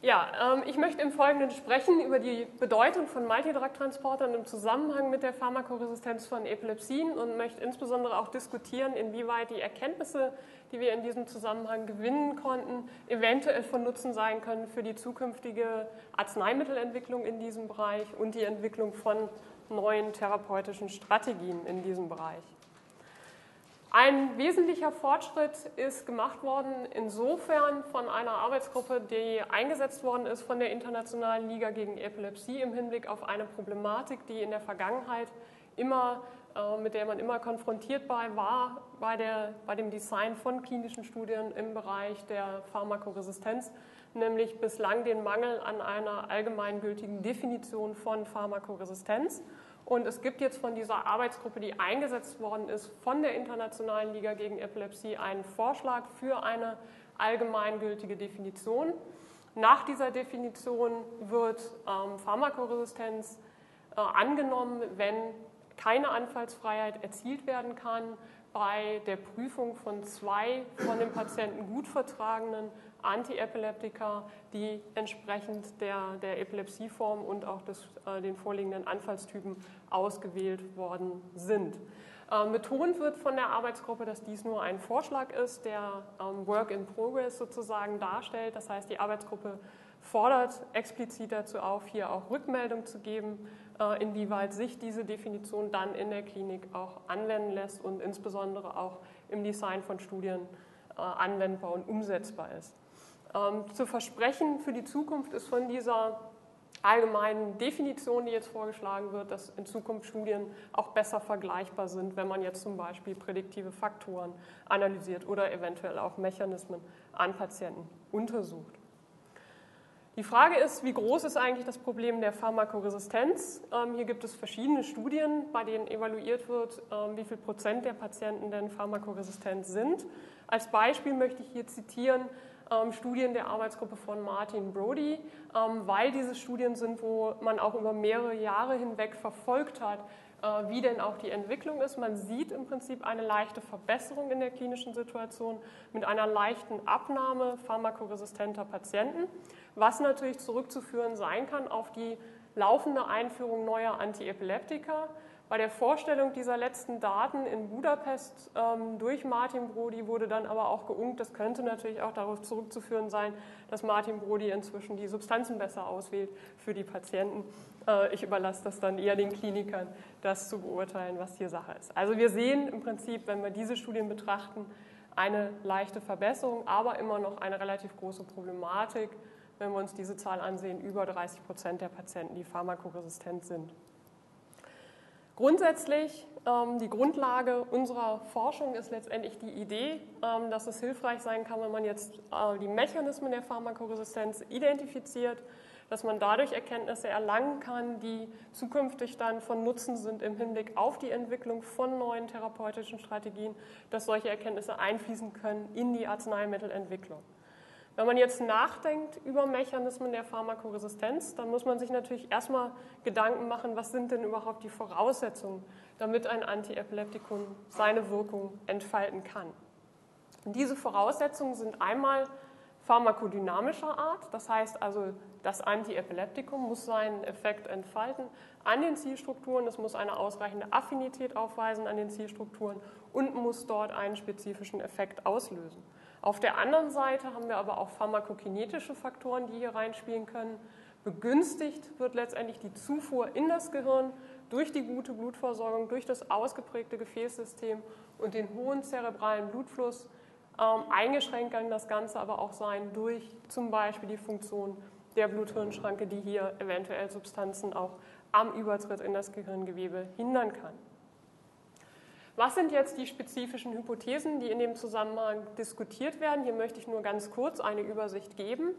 Ja, ähm, ich möchte im Folgenden sprechen über die Bedeutung von Multidrug-Transportern im Zusammenhang mit der Pharmakoresistenz von Epilepsien und möchte insbesondere auch diskutieren, inwieweit die Erkenntnisse, die wir in diesem Zusammenhang gewinnen konnten, eventuell von Nutzen sein können für die zukünftige Arzneimittelentwicklung in diesem Bereich und die Entwicklung von neuen therapeutischen Strategien in diesem Bereich. Ein wesentlicher Fortschritt ist gemacht worden insofern von einer Arbeitsgruppe, die eingesetzt worden ist von der Internationalen Liga gegen Epilepsie im Hinblick auf eine Problematik, die in der Vergangenheit immer, äh, mit der man immer konfrontiert war, bei, der, bei dem Design von klinischen Studien im Bereich der Pharmakoresistenz, nämlich bislang den Mangel an einer allgemeingültigen Definition von Pharmakoresistenz. Und es gibt jetzt von dieser Arbeitsgruppe, die eingesetzt worden ist, von der Internationalen Liga gegen Epilepsie einen Vorschlag für eine allgemeingültige Definition. Nach dieser Definition wird ähm, Pharmakoresistenz äh, angenommen, wenn keine Anfallsfreiheit erzielt werden kann bei der Prüfung von zwei von dem Patienten gut vertragenen Antiepileptika, die entsprechend der, der Epilepsieform und auch des, äh, den vorliegenden Anfallstypen ausgewählt worden sind. Ähm, betont wird von der Arbeitsgruppe, dass dies nur ein Vorschlag ist, der ähm, Work in Progress sozusagen darstellt. Das heißt, die Arbeitsgruppe fordert explizit dazu auf, hier auch Rückmeldung zu geben, inwieweit sich diese Definition dann in der Klinik auch anwenden lässt und insbesondere auch im Design von Studien äh, anwendbar und umsetzbar ist. Ähm, zu versprechen für die Zukunft ist von dieser allgemeinen Definition, die jetzt vorgeschlagen wird, dass in Zukunft Studien auch besser vergleichbar sind, wenn man jetzt zum Beispiel prädiktive Faktoren analysiert oder eventuell auch Mechanismen an Patienten untersucht. Die Frage ist, wie groß ist eigentlich das Problem der Pharmakoresistenz? Ähm, hier gibt es verschiedene Studien, bei denen evaluiert wird, ähm, wie viel Prozent der Patienten denn pharmakoresistent sind. Als Beispiel möchte ich hier zitieren ähm, Studien der Arbeitsgruppe von Martin Brody, ähm, weil diese Studien sind, wo man auch über mehrere Jahre hinweg verfolgt hat, äh, wie denn auch die Entwicklung ist. Man sieht im Prinzip eine leichte Verbesserung in der klinischen Situation mit einer leichten Abnahme pharmakoresistenter Patienten, was natürlich zurückzuführen sein kann auf die laufende Einführung neuer Antiepileptika bei der Vorstellung dieser letzten Daten in Budapest ähm, durch Martin Brody wurde dann aber auch geungt, das könnte natürlich auch darauf zurückzuführen sein, dass Martin Brody inzwischen die Substanzen besser auswählt für die Patienten. Äh, ich überlasse das dann eher den Klinikern, das zu beurteilen, was hier Sache ist. Also wir sehen im Prinzip, wenn wir diese Studien betrachten, eine leichte Verbesserung, aber immer noch eine relativ große Problematik, wenn wir uns diese Zahl ansehen, über 30 Prozent der Patienten, die pharmakoresistent sind. Grundsätzlich, ähm, die Grundlage unserer Forschung ist letztendlich die Idee, ähm, dass es hilfreich sein kann, wenn man jetzt äh, die Mechanismen der Pharmakoresistenz identifiziert, dass man dadurch Erkenntnisse erlangen kann, die zukünftig dann von Nutzen sind im Hinblick auf die Entwicklung von neuen therapeutischen Strategien, dass solche Erkenntnisse einfließen können in die Arzneimittelentwicklung. Wenn man jetzt nachdenkt über Mechanismen der Pharmakoresistenz, dann muss man sich natürlich erstmal Gedanken machen, was sind denn überhaupt die Voraussetzungen, damit ein Antiepileptikum seine Wirkung entfalten kann. Und diese Voraussetzungen sind einmal pharmakodynamischer Art, das heißt also, das Antiepileptikum muss seinen Effekt entfalten an den Zielstrukturen, es muss eine ausreichende Affinität aufweisen an den Zielstrukturen und muss dort einen spezifischen Effekt auslösen. Auf der anderen Seite haben wir aber auch pharmakokinetische Faktoren, die hier reinspielen können. Begünstigt wird letztendlich die Zufuhr in das Gehirn durch die gute Blutversorgung, durch das ausgeprägte Gefäßsystem und den hohen zerebralen Blutfluss. Ähm, eingeschränkt kann das Ganze aber auch sein durch zum Beispiel die Funktion der Blut-Hirn-Schranke, die hier eventuell Substanzen auch am Übertritt in das Gehirngewebe hindern kann. Was sind jetzt die spezifischen Hypothesen, die in dem Zusammenhang diskutiert werden? Hier möchte ich nur ganz kurz eine Übersicht geben.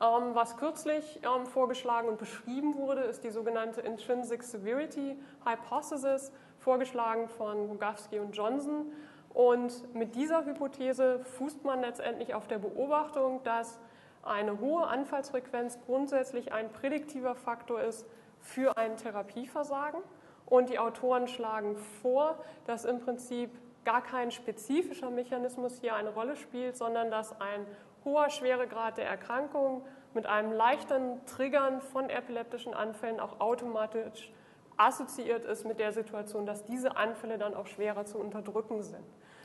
Ähm, was kürzlich ähm, vorgeschlagen und beschrieben wurde, ist die sogenannte Intrinsic Severity Hypothesis, vorgeschlagen von Rogawski und Johnson. Und mit dieser Hypothese fußt man letztendlich auf der Beobachtung, dass eine hohe Anfallsfrequenz grundsätzlich ein prädiktiver Faktor ist für ein Therapieversagen. Und die Autoren schlagen vor, dass im Prinzip gar kein spezifischer Mechanismus hier eine Rolle spielt, sondern dass ein hoher Schweregrad der Erkrankung mit einem leichten Triggern von epileptischen Anfällen auch automatisch assoziiert ist mit der Situation, dass diese Anfälle dann auch schwerer zu unterdrücken sind.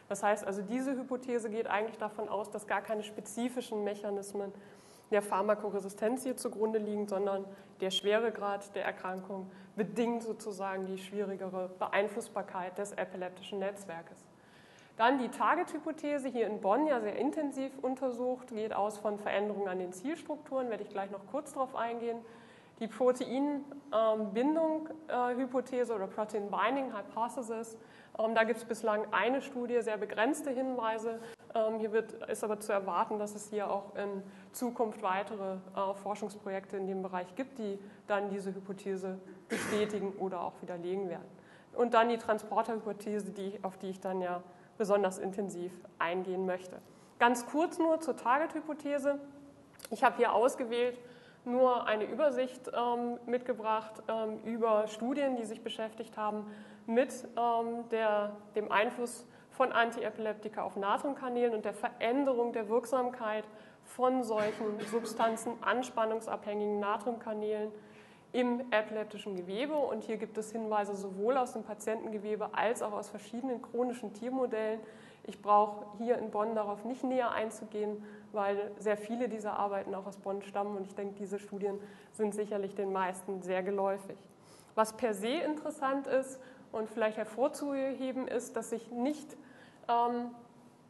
Das heißt also, diese Hypothese geht eigentlich davon aus, dass gar keine spezifischen Mechanismen der Pharmakoresistenz hier zugrunde liegen, sondern der Schweregrad der Erkrankung bedingt sozusagen die schwierigere Beeinflussbarkeit des epileptischen Netzwerkes. Dann die Target-Hypothese hier in Bonn, ja sehr intensiv untersucht, geht aus von Veränderungen an den Zielstrukturen, werde ich gleich noch kurz darauf eingehen. Die Proteinbindung-Hypothese oder Protein Binding Hypothesis, ähm, da gibt es bislang eine Studie, sehr begrenzte Hinweise. Ähm, hier wird, ist aber zu erwarten, dass es hier auch in Zukunft weitere äh, Forschungsprojekte in dem Bereich gibt, die dann diese Hypothese bestätigen oder auch widerlegen werden. Und dann die Transporterhypothese, die, auf die ich dann ja besonders intensiv eingehen möchte. Ganz kurz nur zur Target-Hypothese. Ich habe hier ausgewählt nur eine Übersicht ähm, mitgebracht ähm, über Studien, die sich beschäftigt haben mit ähm, der, dem Einfluss von Antiepileptika auf Natriumkanälen und der Veränderung der Wirksamkeit von solchen Substanzen, anspannungsabhängigen Natriumkanälen im epileptischen Gewebe. Und hier gibt es Hinweise sowohl aus dem Patientengewebe als auch aus verschiedenen chronischen Tiermodellen. Ich brauche hier in Bonn darauf nicht näher einzugehen, weil sehr viele dieser Arbeiten auch aus Bonn stammen und ich denke, diese Studien sind sicherlich den meisten sehr geläufig. Was per se interessant ist und vielleicht hervorzuheben ist, dass sich nicht ähm,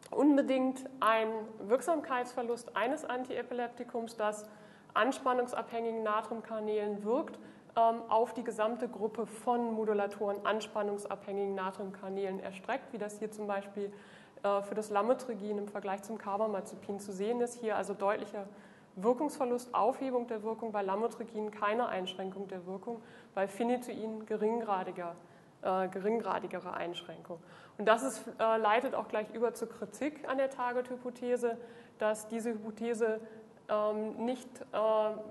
unbedingt ein Wirksamkeitsverlust eines Antiepileptikums, das anspannungsabhängigen Natriumkanälen wirkt, ähm, auf die gesamte Gruppe von Modulatoren anspannungsabhängigen Natriumkanälen erstreckt, wie das hier zum Beispiel für das Lamotrigin im Vergleich zum Carbamazepin zu sehen ist. Hier also deutlicher Wirkungsverlust, Aufhebung der Wirkung, bei Lamotrigin keine Einschränkung der Wirkung, bei Phenytoin geringgradiger, äh, geringgradigere Einschränkung. Und das ist, äh, leitet auch gleich über zur Kritik an der Target-Hypothese, dass diese Hypothese ähm, nicht, äh,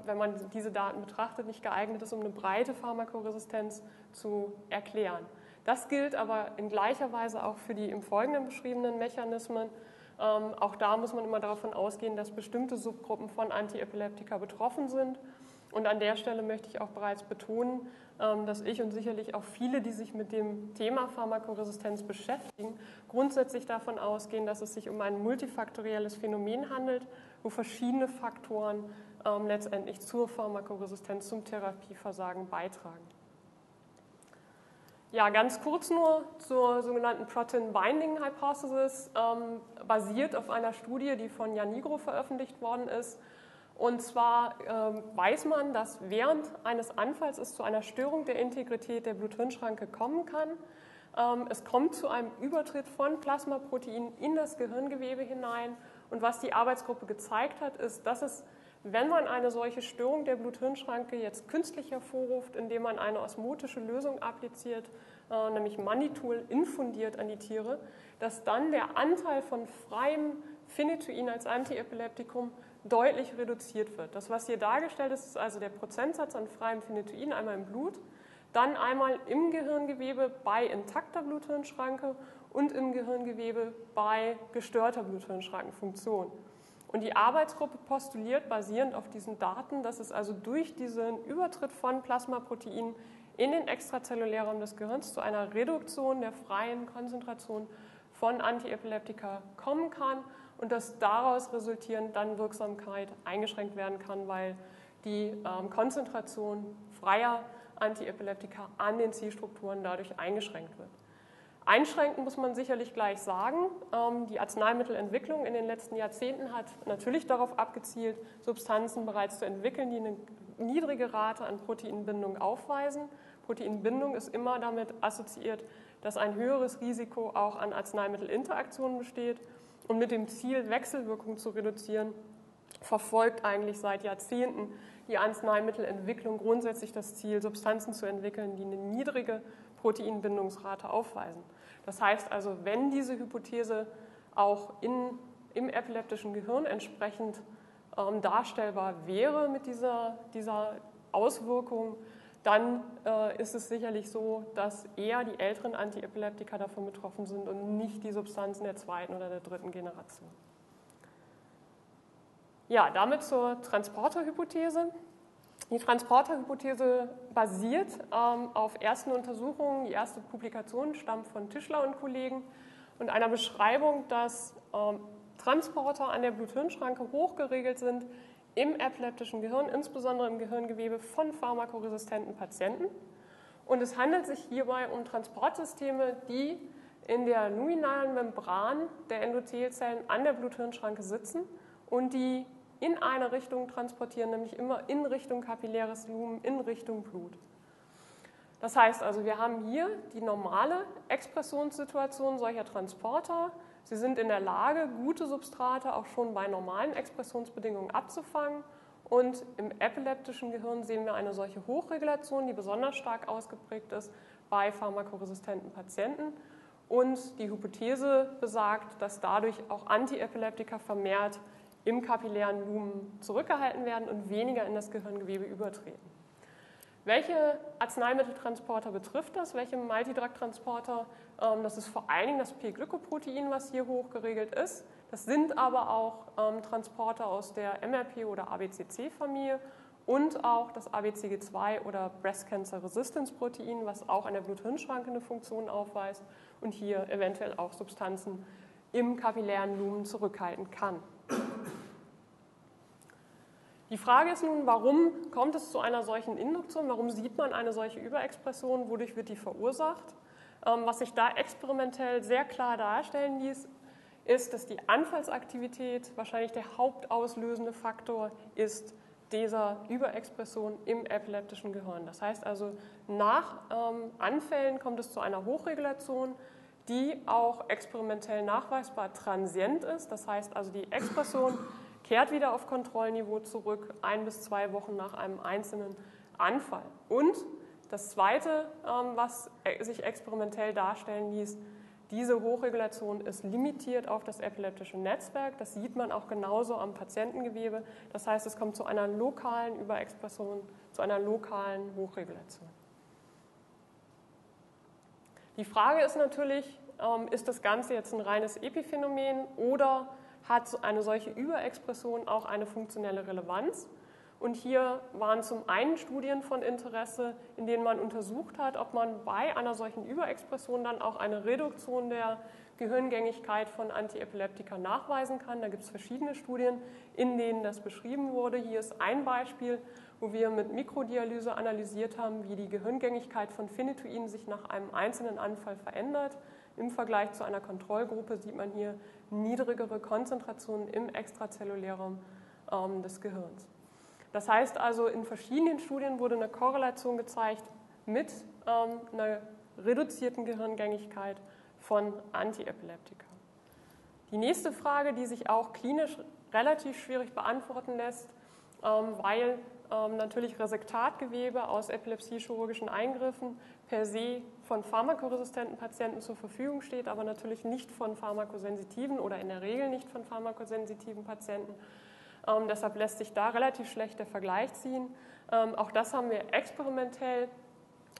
wenn man diese Daten betrachtet, nicht geeignet ist, um eine breite Pharmakoresistenz zu erklären. Das gilt aber in gleicher Weise auch für die im Folgenden beschriebenen Mechanismen. Ähm, auch da muss man immer davon ausgehen, dass bestimmte Subgruppen von Antiepileptika betroffen sind. Und an der Stelle möchte ich auch bereits betonen, ähm, dass ich und sicherlich auch viele, die sich mit dem Thema Pharmakoresistenz beschäftigen, grundsätzlich davon ausgehen, dass es sich um ein multifaktorielles Phänomen handelt wo verschiedene Faktoren ähm, letztendlich zur Pharmakoresistenz, zum Therapieversagen beitragen. Ja, ganz kurz nur zur sogenannten Protein Binding Hypothesis, ähm, basiert auf einer Studie, die von Jan Nigro veröffentlicht worden ist. Und zwar ähm, weiß man, dass während eines Anfalls es zu einer Störung der Integrität der Blut-Hirn-Schranke kommen kann. Ähm, es kommt zu einem Übertritt von Plasmaproteinen in das Gehirngewebe hinein und was die Arbeitsgruppe gezeigt hat, ist, dass es, wenn man eine solche Störung der Blut-Hirn-Schranke jetzt künstlich hervorruft, indem man eine osmotische Lösung appliziert, äh, nämlich Manitol infundiert an die Tiere, dass dann der Anteil von freiem Phenytoin als Antiepileptikum deutlich reduziert wird. Das, was hier dargestellt ist, ist also der Prozentsatz an freiem Phenytoin einmal im Blut, dann einmal im Gehirngewebe bei intakter Blut-Hirn-Schranke und im Gehirngewebe bei gestörter Bluthirnschrankenfunktion. Und die Arbeitsgruppe postuliert basierend auf diesen Daten, dass es also durch diesen Übertritt von Plasmaproteinen in den extrazellulären Raum des Gehirns zu einer Reduktion der freien Konzentration von Antiepileptika kommen kann und dass daraus resultierend dann Wirksamkeit eingeschränkt werden kann, weil die ähm, Konzentration freier Antiepileptika an den Zielstrukturen dadurch eingeschränkt wird. Einschränken muss man sicherlich gleich sagen. Ähm, die Arzneimittelentwicklung in den letzten Jahrzehnten hat natürlich darauf abgezielt, Substanzen bereits zu entwickeln, die eine niedrige Rate an Proteinbindung aufweisen. Proteinbindung ist immer damit assoziiert, dass ein höheres Risiko auch an Arzneimittelinteraktionen besteht. Und mit dem Ziel, Wechselwirkung zu reduzieren, verfolgt eigentlich seit Jahrzehnten die Arzneimittelentwicklung grundsätzlich das Ziel, Substanzen zu entwickeln, die eine niedrige Proteinbindungsrate aufweisen. Das heißt also, wenn diese Hypothese auch in, im epileptischen Gehirn entsprechend ähm, darstellbar wäre mit dieser, dieser Auswirkung, dann äh, ist es sicherlich so, dass eher die älteren Antiepileptika davon betroffen sind und nicht die Substanzen der zweiten oder der dritten Generation. Ja, damit zur Transporterhypothese. Die Transporterhypothese basiert ähm, auf ersten Untersuchungen. Die erste Publikation stammt von Tischler und Kollegen und einer Beschreibung, dass ähm, Transporter an der Blut-Hirn-Schranke hochgeregelt sind im epileptischen Gehirn, insbesondere im Gehirngewebe von pharmakoresistenten Patienten. Und es handelt sich hierbei um Transportsysteme, die in der luminalen Membran der Endothelzellen an der Blut-Hirn-Schranke sitzen und die in eine Richtung transportieren, nämlich immer in Richtung kapilläres Lumen, in Richtung Blut. Das heißt also, wir haben hier die normale Expressionssituation solcher Transporter. Sie sind in der Lage, gute Substrate auch schon bei normalen Expressionsbedingungen abzufangen. Und im epileptischen Gehirn sehen wir eine solche Hochregulation, die besonders stark ausgeprägt ist bei pharmakoresistenten Patienten. Und die Hypothese besagt, dass dadurch auch Antiepileptika vermehrt im kapillären Lumen zurückgehalten werden und weniger in das Gehirngewebe übertreten. Welche Arzneimitteltransporter betrifft das? Welche Multidrug-Transporter? Ähm, das ist vor allen Dingen das P-Glykoprotein, was hier hochgeregelt ist. Das sind aber auch ähm, Transporter aus der MRP- oder ABCC-Familie und auch das ABCG2 oder Breast Cancer Resistance Protein, was auch an der Blut-Hirn-Schranke eine Funktion aufweist und hier eventuell auch Substanzen im kapillären Lumen zurückhalten kann. Die Frage ist nun, warum kommt es zu einer solchen Induktion? Warum sieht man eine solche Überexpression? Wodurch wird die verursacht? Ähm, was sich da experimentell sehr klar darstellen ließ, ist, dass die Anfallsaktivität wahrscheinlich der hauptauslösende Faktor ist dieser Überexpression im epileptischen Gehirn. Das heißt also, nach ähm, Anfällen kommt es zu einer Hochregulation, die auch experimentell nachweisbar transient ist. Das heißt also, die Expression kehrt wieder auf Kontrollniveau zurück, ein bis zwei Wochen nach einem einzelnen Anfall. Und das Zweite, ähm, was e-, sich experimentell darstellen ließ, diese Hochregulation ist limitiert auf das epileptische Netzwerk. Das sieht man auch genauso am Patientengewebe. Das heißt, es kommt zu einer lokalen Überexpression, zu einer lokalen Hochregulation. Die Frage ist natürlich, ähm, ist das Ganze jetzt ein reines Epiphänomen oder hat eine solche Überexpression auch eine funktionelle Relevanz. Und hier waren zum einen Studien von Interesse, in denen man untersucht hat, ob man bei einer solchen Überexpression dann auch eine Reduktion der Gehirngängigkeit von Antiepileptika nachweisen kann. Da gibt es verschiedene Studien, in denen das beschrieben wurde. Hier ist ein Beispiel, wo wir mit Mikrodialyse analysiert haben, wie die Gehirngängigkeit von Phenytoin sich nach einem einzelnen Anfall verändert. Im Vergleich zu einer Kontrollgruppe sieht man hier niedrigere Konzentrationen im Extrazellulärum ähm, des Gehirns. Das heißt also, in verschiedenen Studien wurde eine Korrelation gezeigt mit ähm, einer reduzierten Gehirngängigkeit von Antiepileptika. Die nächste Frage, die sich auch klinisch relativ schwierig beantworten lässt, ähm, weil ähm, natürlich Resektatgewebe aus epilepsiechirurgischen Eingriffen per se von pharmakoresistenten Patienten zur Verfügung steht, aber natürlich nicht von pharmakosensitiven oder in der Regel nicht von pharmakosensitiven Patienten. Ähm, deshalb lässt sich da relativ schlecht der Vergleich ziehen. Ähm, auch das haben wir experimentell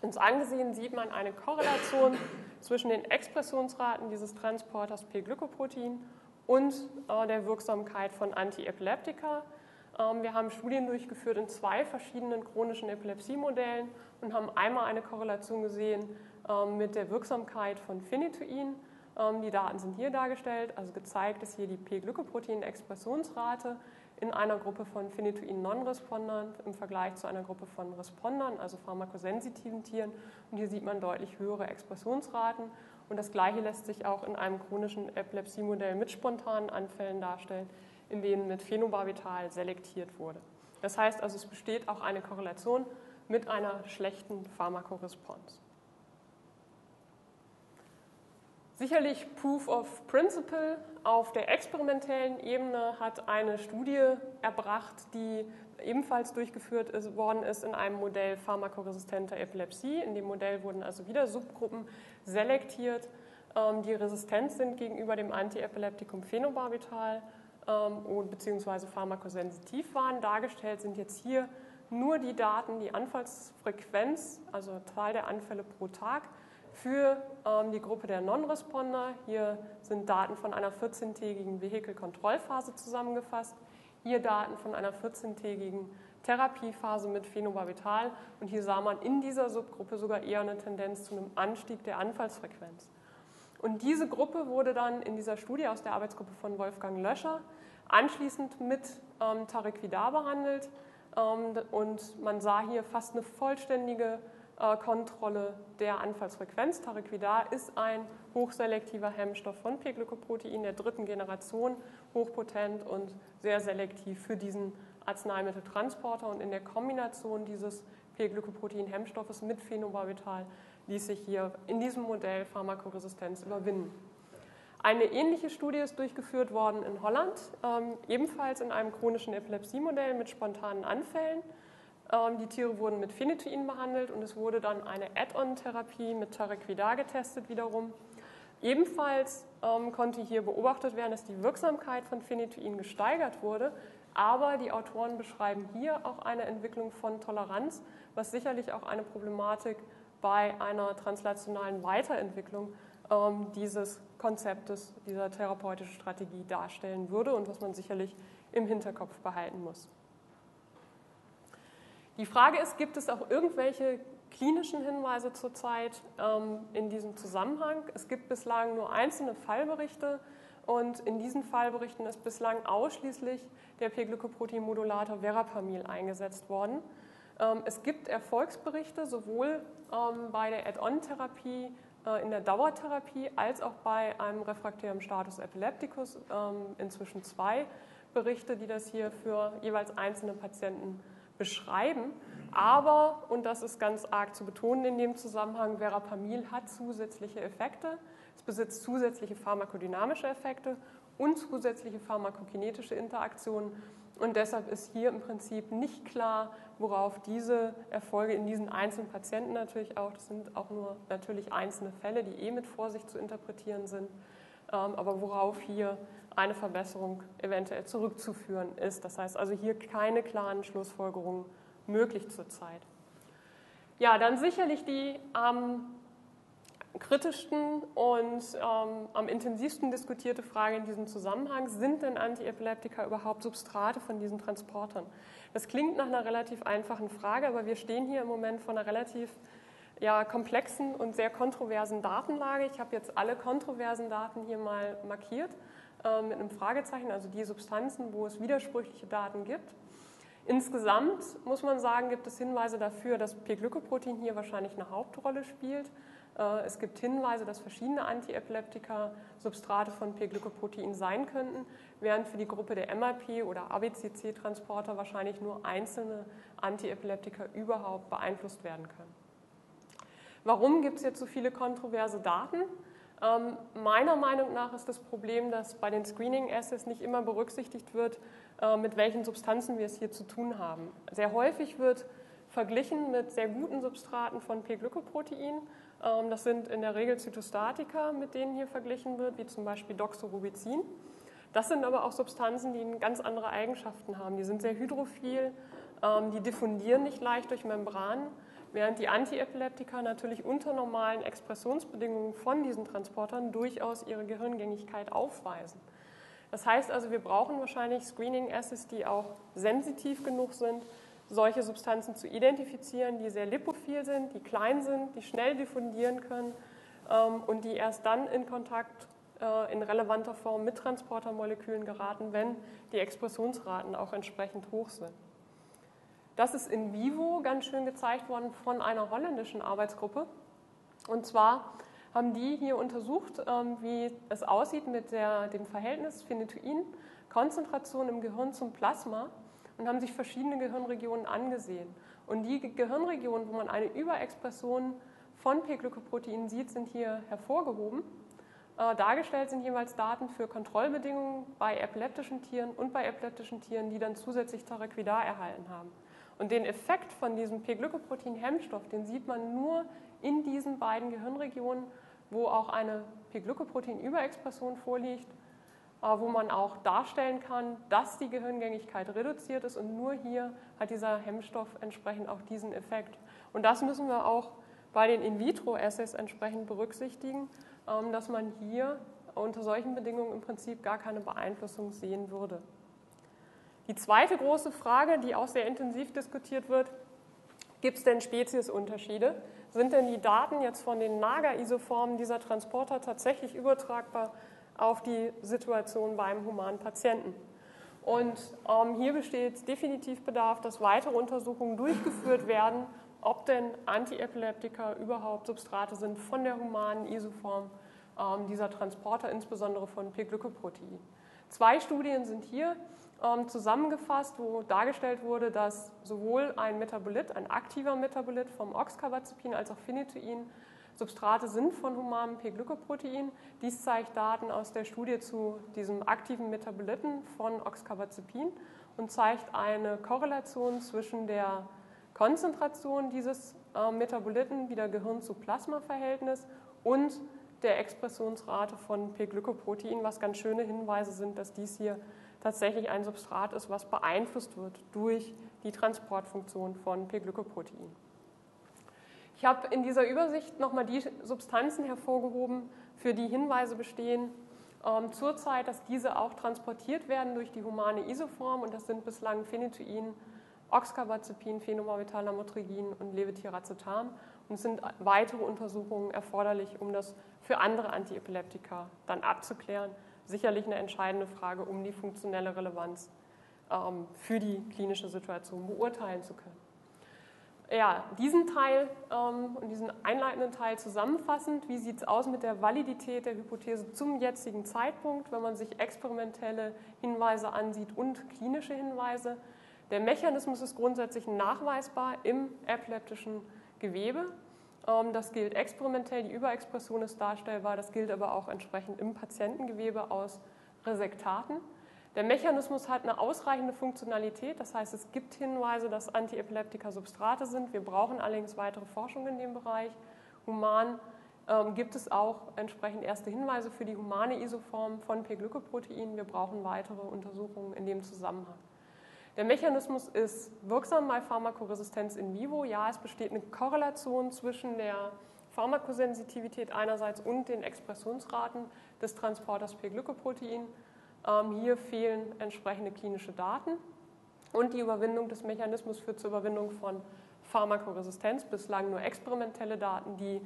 uns angesehen, sieht man eine Korrelation zwischen den Expressionsraten dieses Transporters P-Glykoprotein und äh, der Wirksamkeit von Antiepileptika. Ähm, wir haben Studien durchgeführt in zwei verschiedenen chronischen Epilepsiemodellen und haben einmal eine Korrelation gesehen mit der Wirksamkeit von Phenytoin. Ähm, die Daten sind hier dargestellt, also gezeigt ist hier die P-Glykoprotein-Expressionsrate in einer Gruppe von Phenytoin-Non-Respondern im Vergleich zu einer Gruppe von Respondern, also pharmakosensitiven Tieren. Und hier sieht man deutlich höhere Expressionsraten. Und das Gleiche lässt sich auch in einem chronischen Epilepsiemodell mit spontanen Anfällen darstellen in denen mit Phenobarbital selektiert wurde. Das heißt also, es besteht auch eine Korrelation mit einer schlechten Pharmakoresponse. Sicherlich Proof of Principle auf der experimentellen Ebene hat eine Studie erbracht, die ebenfalls durchgeführt ist, worden ist in einem Modell pharmakoresistenter Epilepsie. In dem Modell wurden also wieder Subgruppen selektiert, ähm, die resistent sind gegenüber dem Antiepileptikum Phenobarbital ähm, beziehungsweise pharmakosensitiv waren. Dargestellt sind jetzt hier nur die Daten, die Anfallsfrequenz, also Zahl der Anfälle pro Tag für ähm, die Gruppe der Non-Responder. Hier sind Daten von einer 14-tägigen Vehikelkontrollphase zusammengefasst. Hier Daten von einer 14-tägigen Therapiephase mit Phenobarbital und hier sah man in dieser Subgruppe sogar eher eine Tendenz zu einem Anstieg der Anfallsfrequenz. Und diese Gruppe wurde dann in dieser Studie aus der Arbeitsgruppe von Wolfgang Löscher anschließend mit ähm, Tariquidar behandelt ähm, und man sah hier fast eine vollständige Kontrolle der Anfallsfrequenz. Tariquidar ist ein hochselektiver Hemmstoff von P-Glykoprotein der dritten Generation, hochpotent und sehr selektiv für diesen Arzneimitteltransporter und in der Kombination dieses P-Glykoprotein-Hemmstoffes mit Phenobarbital ließ sich hier in diesem Modell Pharmakoresistenz überwinden. Eine ähnliche Studie ist durchgeführt worden in Holland, ähm, ebenfalls in einem chronischen Epilepsiemodell mit spontanen Anfällen. Ähm, die Tiere wurden mit Phenetuin behandelt und es wurde dann eine Add-on-Therapie mit Taraquidar getestet wiederum. Ebenfalls ähm, konnte hier beobachtet werden, dass die Wirksamkeit von Phenetuin gesteigert wurde, aber die Autoren beschreiben hier auch eine Entwicklung von Toleranz, was sicherlich auch eine Problematik bei einer translationalen Weiterentwicklung ähm, dieses Konzeptes, dieser therapeutischen Strategie darstellen würde und was man sicherlich im Hinterkopf behalten muss. Die Frage ist, gibt es auch irgendwelche klinischen Hinweise zurzeit ähm, in diesem Zusammenhang? Es gibt bislang nur einzelne Fallberichte und in diesen Fallberichten ist bislang ausschließlich der P-Glykoprotein-Modulator Verapamil eingesetzt worden. Ähm, es gibt Erfolgsberichte sowohl ähm, bei der Add-on-Therapie äh, in der Dauertherapie als auch bei einem refraktären Status epilepticus, ähm, inzwischen zwei Berichte, die das hier für jeweils einzelne Patienten beschreiben. Aber, und das ist ganz arg zu betonen in dem Zusammenhang, Verapamil hat zusätzliche Effekte. Es besitzt zusätzliche pharmakodynamische Effekte und zusätzliche pharmakokinetische Interaktionen. Und deshalb ist hier im Prinzip nicht klar, worauf diese Erfolge in diesen einzelnen Patienten natürlich auch, das sind auch nur natürlich einzelne Fälle, die eh mit Vorsicht zu interpretieren sind, ähm, aber worauf hier eine Verbesserung eventuell zurückzuführen ist. Das heißt also hier keine klaren Schlussfolgerungen möglich zurzeit. Ja, dann sicherlich die am kritischsten und ähm, am intensivsten diskutierte Frage in diesem Zusammenhang, sind denn Antiepileptika überhaupt Substrate von diesen Transportern? Das klingt nach einer relativ einfachen Frage, aber wir stehen hier im Moment vor einer relativ ja, komplexen und sehr kontroversen Datenlage. Ich habe jetzt alle kontroversen Daten hier mal markiert äh, mit einem Fragezeichen, also die Substanzen, wo es widersprüchliche Daten gibt. Insgesamt muss man sagen, gibt es Hinweise dafür, dass P-Glykoprotein hier wahrscheinlich eine Hauptrolle spielt. Äh, es gibt Hinweise, dass verschiedene Antiepileptika Substrate von P-Glykoprotein sein könnten, während für die Gruppe der MAP oder ABCC-Transporter wahrscheinlich nur einzelne Antiepileptika überhaupt beeinflusst werden können. Warum gibt es jetzt so viele kontroverse Daten? Ähm, meiner Meinung nach ist das Problem, dass bei den Screening-Assays nicht immer berücksichtigt wird, äh, mit welchen Substanzen wir es hier zu tun haben. Sehr häufig wird verglichen mit sehr guten Substraten von P-Glykoprotein ähm, das sind in der Regel Zytostatika, mit denen hier verglichen wird, wie zum Beispiel Doxorubicin. Das sind aber auch Substanzen, die ganz andere Eigenschaften haben. Die sind sehr hydrophil, ähm, die diffundieren nicht leicht durch Membranen, während die Antiepileptika natürlich unter normalen Expressionsbedingungen von diesen Transportern durchaus ihre Gehirngängigkeit aufweisen. Das heißt also, wir brauchen wahrscheinlich Screening-Assays, die auch sensitiv genug sind, solche Substanzen zu identifizieren, die sehr lipophil sind, die klein sind, die schnell diffundieren können ähm, und die erst dann in Kontakt äh, in relevanter Form mit Transportermolekülen geraten, wenn die Expressionsraten auch entsprechend hoch sind. Das ist in vivo ganz schön gezeigt worden von einer holländischen Arbeitsgruppe. Und zwar haben die hier untersucht, ähm, wie es aussieht mit der, dem Verhältnis Phenetuin-Konzentration im Gehirn zum Plasma und haben sich verschiedene Gehirnregionen angesehen. Und die Gehirnregionen, wo man eine Überexpression von P-Glykoproteinen sieht, sind hier hervorgehoben. Äh, dargestellt sind jeweils Daten für Kontrollbedingungen bei epileptischen Tieren und bei epileptischen Tieren, die dann zusätzlich Taraquidar erhalten haben. Und den Effekt von diesem P-Glykoprotein-Hemmstoff, den sieht man nur in diesen beiden Gehirnregionen, wo auch eine P-Glykoprotein-Überexpression vorliegt wo man auch darstellen kann, dass die Gehirngängigkeit reduziert ist und nur hier hat dieser Hemmstoff entsprechend auch diesen Effekt. Und das müssen wir auch bei den In-vitro-Assays entsprechend berücksichtigen, ähm, dass man hier unter solchen Bedingungen im Prinzip gar keine Beeinflussung sehen würde. Die zweite große Frage, die auch sehr intensiv diskutiert wird, gibt es denn Speziesunterschiede? Sind denn die Daten jetzt von den Nager-Isoformen dieser Transporter tatsächlich übertragbar auf die Situation beim humanen Patienten? Und ähm, hier besteht definitiv Bedarf, dass weitere Untersuchungen durchgeführt werden, ob denn Antiepileptika überhaupt Substrate sind von der humanen Isoform ähm, dieser Transporter, insbesondere von P-Glykoprotein. Zwei Studien sind hier zusammengefasst, wo dargestellt wurde, dass sowohl ein Metabolit, ein aktiver Metabolit vom Oxcarbazepin als auch Phenytoin Substrate sind von humanem P-Glykoprotein. Dies zeigt Daten aus der Studie zu diesem aktiven Metaboliten von Oxcarbazepin und zeigt eine Korrelation zwischen der Konzentration dieses äh, Metaboliten, wieder Gehirn zu Plasma-Verhältnis und der Expressionsrate von P-Glykoprotein, was ganz schöne Hinweise sind, dass dies hier tatsächlich ein Substrat ist, was beeinflusst wird durch die Transportfunktion von P-Glykoprotein. Ich habe in dieser Übersicht nochmal die Substanzen hervorgehoben, für die Hinweise bestehen ähm, zurzeit, dass diese auch transportiert werden durch die humane Isoform und das sind bislang Phenytoin, Oxcarbazepin, Phenobarbital-Lamotrigin und Levetiracetam und es sind weitere Untersuchungen erforderlich, um das für andere Antiepileptika dann abzuklären. Sicherlich eine entscheidende Frage, um die funktionelle Relevanz ähm, für die klinische Situation beurteilen zu können ja, diesen Teil ähm, und diesen einleitenden Teil zusammenfassend, wie sieht es aus mit der Validität der Hypothese zum jetzigen Zeitpunkt, wenn man sich experimentelle Hinweise ansieht und klinische Hinweise. Der Mechanismus ist grundsätzlich nachweisbar im epileptischen Gewebe. Ähm, das gilt experimentell, die Überexpression ist darstellbar, das gilt aber auch entsprechend im Patientengewebe aus Resektaten. Der Mechanismus hat eine ausreichende Funktionalität, das heißt, es gibt Hinweise, dass Antiepileptika Substrate sind. Wir brauchen allerdings weitere Forschung in dem Bereich. Human ähm, gibt es auch entsprechend erste Hinweise für die humane Isoform von P-Glykoprotein. Wir brauchen weitere Untersuchungen in dem Zusammenhang. Der Mechanismus ist wirksam bei Pharmakoresistenz in vivo. Ja, es besteht eine Korrelation zwischen der Pharmakosensitivität einerseits und den Expressionsraten des Transporters P-Glykoprotein. Ähm, hier fehlen entsprechende klinische Daten und die Überwindung des Mechanismus führt zur Überwindung von Pharmakoresistenz, bislang nur experimentelle Daten, die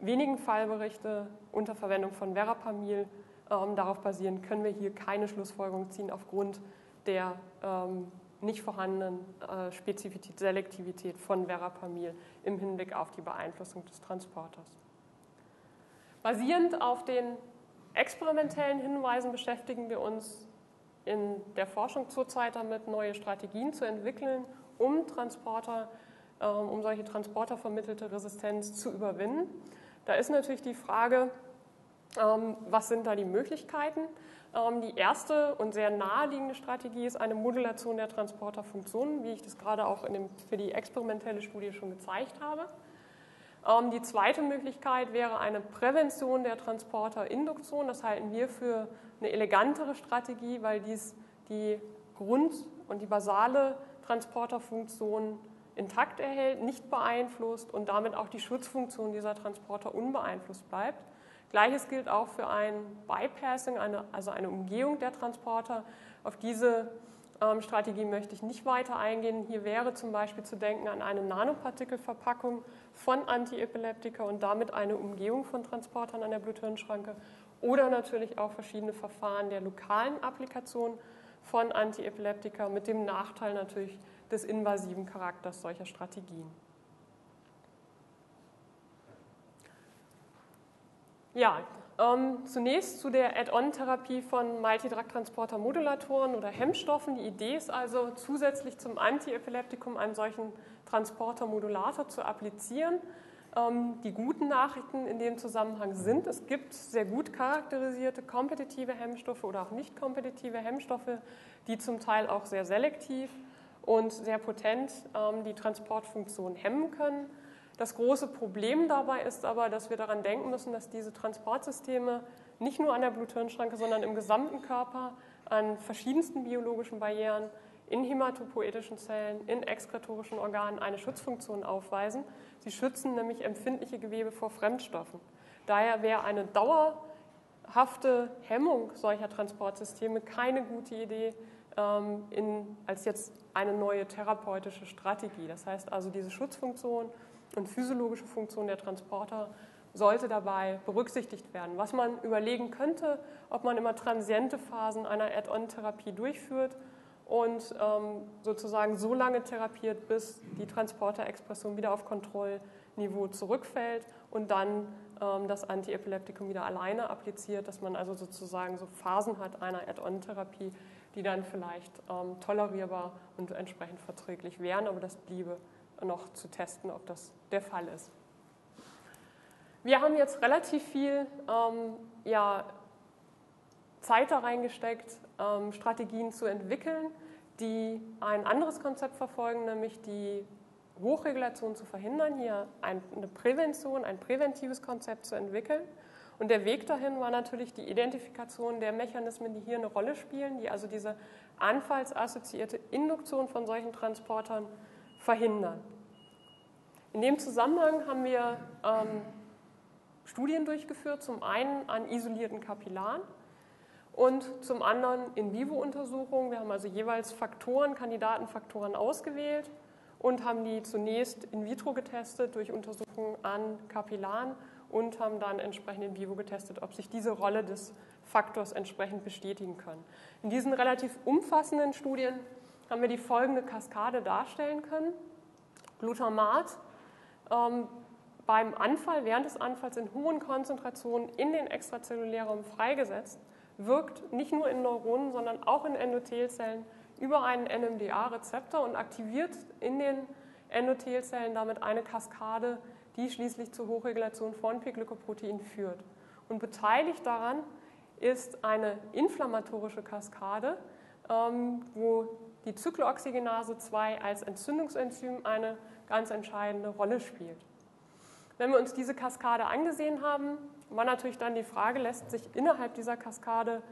wenigen Fallberichte unter Verwendung von Verapamil ähm, darauf basieren, können wir hier keine Schlussfolgerung ziehen aufgrund der ähm, nicht vorhandenen äh, Spezifität, Selektivität von Verapamil im Hinblick auf die Beeinflussung des Transporters. Basierend auf den experimentellen Hinweisen beschäftigen wir uns in der Forschung zurzeit damit, neue Strategien zu entwickeln, um Transporter, ähm, um solche transportervermittelte Resistenz zu überwinden. Da ist natürlich die Frage, was sind da die Möglichkeiten? Ähm, die erste und sehr naheliegende Strategie ist eine Modulation der Transporterfunktionen, wie ich das gerade auch dem, für die experimentelle Studie schon gezeigt habe. Ähm, die zweite Möglichkeit wäre eine Prävention der Transporterinduktion. Das halten wir für eine elegantere Strategie, weil dies die Grund- und die basale Transporterfunktion intakt erhält, nicht beeinflusst und damit auch die Schutzfunktion dieser Transporter unbeeinflusst bleibt. Gleiches gilt auch für ein Bypassing, eine, also eine Umgehung der Transporter. Auf diese ähm, Strategie möchte ich nicht weiter eingehen. Hier wäre zum Beispiel zu denken an eine Nanopartikelverpackung von Antiepileptika und damit eine Umgehung von Transportern an der Blut-Hirn-Schranke oder natürlich auch verschiedene Verfahren der lokalen Applikation von Antiepileptika mit dem Nachteil natürlich des invasiven Charakters solcher Strategien. Ja, ähm, zunächst zu der Add-on-Therapie von Multidrug-Transporter-Modulatoren oder Hemmstoffen. Die Idee ist also, zusätzlich zum Antiepileptikum einen solchen Transporter-Modulator zu applizieren. Ähm, die guten Nachrichten in dem Zusammenhang sind, es gibt sehr gut charakterisierte kompetitive Hemmstoffe oder auch nicht kompetitive Hemmstoffe, die zum Teil auch sehr selektiv und sehr potent ähm, die Transportfunktion hemmen können. Das große Problem dabei ist aber, dass wir daran denken müssen, dass diese Transportsysteme nicht nur an der Blut-Hirn-Schranke, sondern im gesamten Körper an verschiedensten biologischen Barrieren in hämatopoetischen Zellen, in exkretorischen Organen eine Schutzfunktion aufweisen. Sie schützen nämlich empfindliche Gewebe vor Fremdstoffen. Daher wäre eine Dauer dauerhafte Hemmung solcher Transportsysteme keine gute Idee ähm, in, als jetzt eine neue therapeutische Strategie. Das heißt also, diese Schutzfunktion und physiologische Funktion der Transporter sollte dabei berücksichtigt werden. Was man überlegen könnte, ob man immer transiente Phasen einer Add-on-Therapie durchführt und ähm, sozusagen so lange therapiert, bis die Transporterexpression wieder auf Kontrollniveau zurückfällt und dann ähm, das Antiepileptikum wieder alleine appliziert, dass man also sozusagen so Phasen hat einer Add-on-Therapie, die dann vielleicht ähm, tolerierbar und entsprechend verträglich wären, aber das bliebe noch zu testen, ob das der Fall ist. Wir haben jetzt relativ viel ähm, ja, Zeit da reingesteckt, ähm, Strategien zu entwickeln, die ein anderes Konzept verfolgen, nämlich die Hochregulation zu verhindern, hier eine Prävention, ein präventives Konzept zu entwickeln. Und der Weg dahin war natürlich die Identifikation der Mechanismen, die hier eine Rolle spielen, die also diese anfallsassoziierte Induktion von solchen Transportern verhindern. In dem Zusammenhang haben wir ähm, Studien durchgeführt, zum einen an isolierten Kapillaren und zum anderen In-vivo-Untersuchungen. Wir haben also jeweils Faktoren, Kandidatenfaktoren ausgewählt und haben die zunächst in vitro getestet durch Untersuchungen an Kapillaren und haben dann entsprechend in vivo getestet, ob sich diese Rolle des Faktors entsprechend bestätigen kann. In diesen relativ umfassenden Studien haben wir die folgende Kaskade darstellen können. Glutamat ähm, beim Anfall, während des Anfalls in hohen Konzentrationen in den Extrazellulären freigesetzt, wirkt nicht nur in Neuronen, sondern auch in Endothelzellen über einen NMDA-Rezeptor und aktiviert in den Endothelzellen damit eine Kaskade, die schließlich zur Hochregulation von P-Glykoprotein führt. Und beteiligt daran ist eine inflammatorische Kaskade, ähm, wo die Zyklooxygenase 2 als Entzündungsenzym eine ganz entscheidende Rolle spielt. Wenn wir uns diese Kaskade angesehen haben, war natürlich dann die Frage, lässt sich innerhalb dieser Kaskade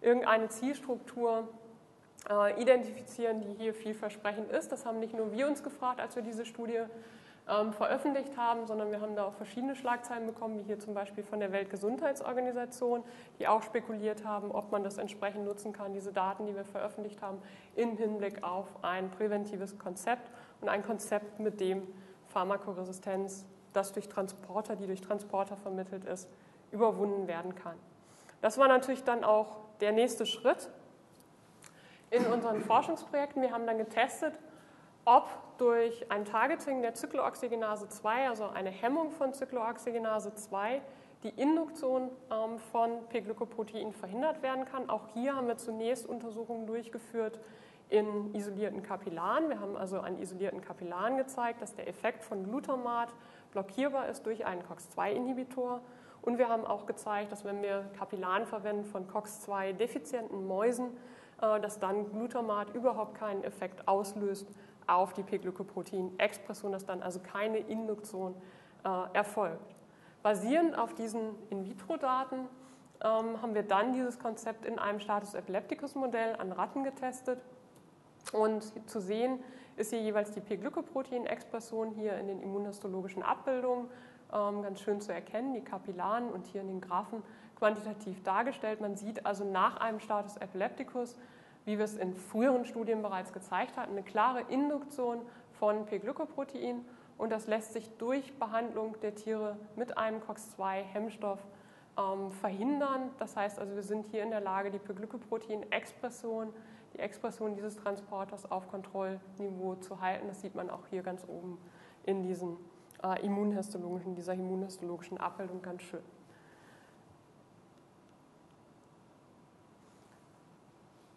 irgendeine Zielstruktur äh, identifizieren, die hier vielversprechend ist. Das haben nicht nur wir uns gefragt, als wir diese Studie ähm, veröffentlicht haben, sondern wir haben da auch verschiedene Schlagzeilen bekommen, wie hier zum Beispiel von der Weltgesundheitsorganisation, die auch spekuliert haben, ob man das entsprechend nutzen kann, diese Daten, die wir veröffentlicht haben, im Hinblick auf ein präventives Konzept und ein Konzept, mit dem Pharmakoresistenz, das durch Transporter, die durch Transporter vermittelt ist, überwunden werden kann. Das war natürlich dann auch der nächste Schritt, in unseren Forschungsprojekten. Wir haben dann getestet, ob durch ein Targeting der Zyklooxygenase 2, also eine Hemmung von Zyklooxygenase 2, die Induktion ähm, von P-Glykoprotein verhindert werden kann. Auch hier haben wir zunächst Untersuchungen durchgeführt in isolierten Kapillaren. Wir haben also an isolierten Kapillaren gezeigt, dass der Effekt von Glutamat blockierbar ist durch einen COX-2-Inhibitor. Und wir haben auch gezeigt, dass wenn wir Kapillaren verwenden von COX-2-defizienten Mäusen, äh, dass dann Glutamat überhaupt keinen Effekt auslöst auf die P-Glykoprotein-Expression, dass dann also keine Induktion äh, erfolgt. Basierend auf diesen In-vitro-Daten ähm, haben wir dann dieses Konzept in einem Status Epilepticus-Modell an Ratten getestet. Und zu sehen ist hier jeweils die P-Glykoprotein-Expression hier in den immunhistologischen Abbildungen ähm, ganz schön zu erkennen, die Kapillaren und hier in den Graphen quantitativ dargestellt. Man sieht also nach einem Status Epilepticus, wie wir es in früheren Studien bereits gezeigt hatten, eine klare Induktion von P-Glykoprotein und das lässt sich durch Behandlung der Tiere mit einem COX-2-Hemmstoff ähm, verhindern. Das heißt also, wir sind hier in der Lage, die P-Glykoprotein-Expression, die Expression dieses Transporters auf Kontrollniveau zu halten. Das sieht man auch hier ganz oben in diesen äh, immunhistologischen, dieser immunhistologischen Abbildung ganz schön.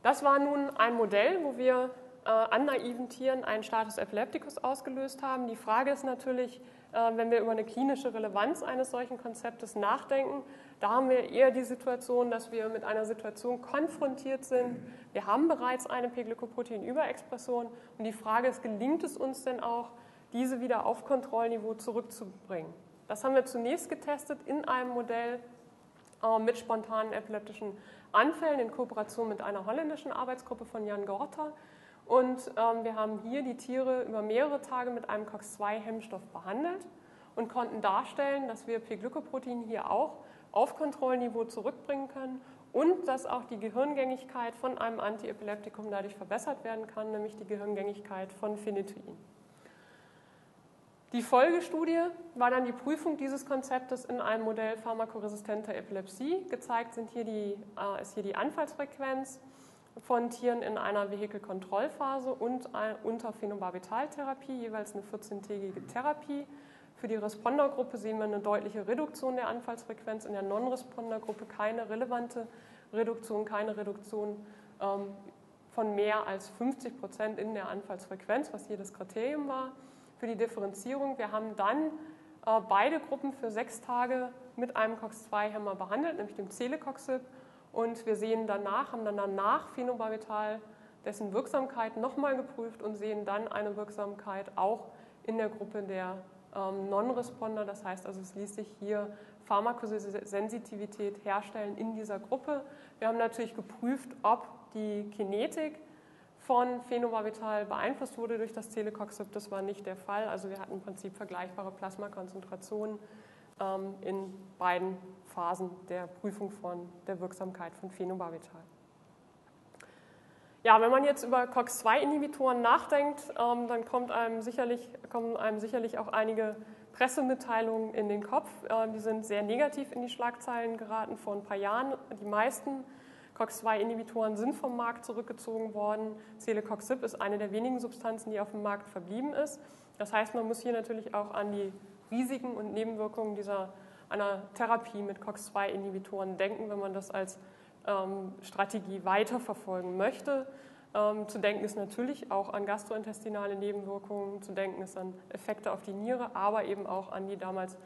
Das war nun ein Modell, wo wir äh, an naiven Tieren einen Status Epilepticus ausgelöst haben. Die Frage ist natürlich, äh, wenn wir über eine klinische Relevanz eines solchen Konzeptes nachdenken, da haben wir eher die Situation, dass wir mit einer Situation konfrontiert sind. Wir haben bereits eine P-Glykoprotein-Überexpression und die Frage ist, gelingt es uns denn auch, diese wieder auf Kontrollniveau zurückzubringen? Das haben wir zunächst getestet in einem Modell äh, mit spontanen epileptischen Anfällen in Kooperation mit einer holländischen Arbeitsgruppe von Jan Gorter. Und ähm, wir haben hier die Tiere über mehrere Tage mit einem COX-2-Hemmstoff behandelt und konnten darstellen, dass wir P-Glykoprotein hier auch auf Kontrollniveau zurückbringen können und dass auch die Gehirngängigkeit von einem Antiepileptikum dadurch verbessert werden kann, nämlich die Gehirngängigkeit von Phenetoin. Die Folgestudie war dann die Prüfung dieses Konzeptes in einem Modell pharmakoresistenter Epilepsie. Gezeigt sind hier die, äh, ist hier die Anfallsfrequenz von Tieren in einer Vehikelkontrollphase und unter Phenobarbitaltherapie, jeweils eine 14-tägige Therapie. Für die Respondergruppe sehen wir eine deutliche Reduktion der Anfallsfrequenz, in der Non-Responder-Gruppe keine relevante Reduktion, keine Reduktion ähm, von mehr als 50 Prozent in der Anfallsfrequenz, was hier das Kriterium war für die Differenzierung. Wir haben dann äh, beide Gruppen für sechs Tage mit einem COX-2-Hämmer behandelt, nämlich dem Celecoxib. Und wir sehen danach, haben dann danach Phenobarbital dessen Wirksamkeit nochmal geprüft und sehen dann eine Wirksamkeit auch in der Gruppe der ähm, Non-Responder. Das heißt also, es ließ sich hier Pharmakosensitivität herstellen in dieser Gruppe. Wir haben natürlich geprüft, ob die Kinetik von Phenobarbital beeinflusst wurde durch das Telecoxib. Das war nicht der Fall. Also wir hatten im Prinzip vergleichbare Plasmakonzentrationen ähm, in beiden Phasen der Prüfung von der Wirksamkeit von Phenobarbital. Ja, wenn man jetzt über COX-2-Inhibitoren nachdenkt, ähm, dann kommt einem sicherlich, kommen einem sicherlich auch einige Pressemitteilungen in den Kopf. Äh, die sind sehr negativ in die Schlagzeilen geraten vor ein paar Jahren. Die meisten COX-2-Inhibitoren sind vom Markt zurückgezogen worden. Celecoxib ist eine der wenigen Substanzen, die auf dem Markt verblieben ist. Das heißt, man muss hier natürlich auch an die Risiken und Nebenwirkungen dieser, einer Therapie mit COX-2-Inhibitoren denken, wenn man das als ähm, Strategie weiterverfolgen möchte. Ähm, zu denken ist natürlich auch an gastrointestinale Nebenwirkungen, zu denken ist an Effekte auf die Niere, aber eben auch an die damals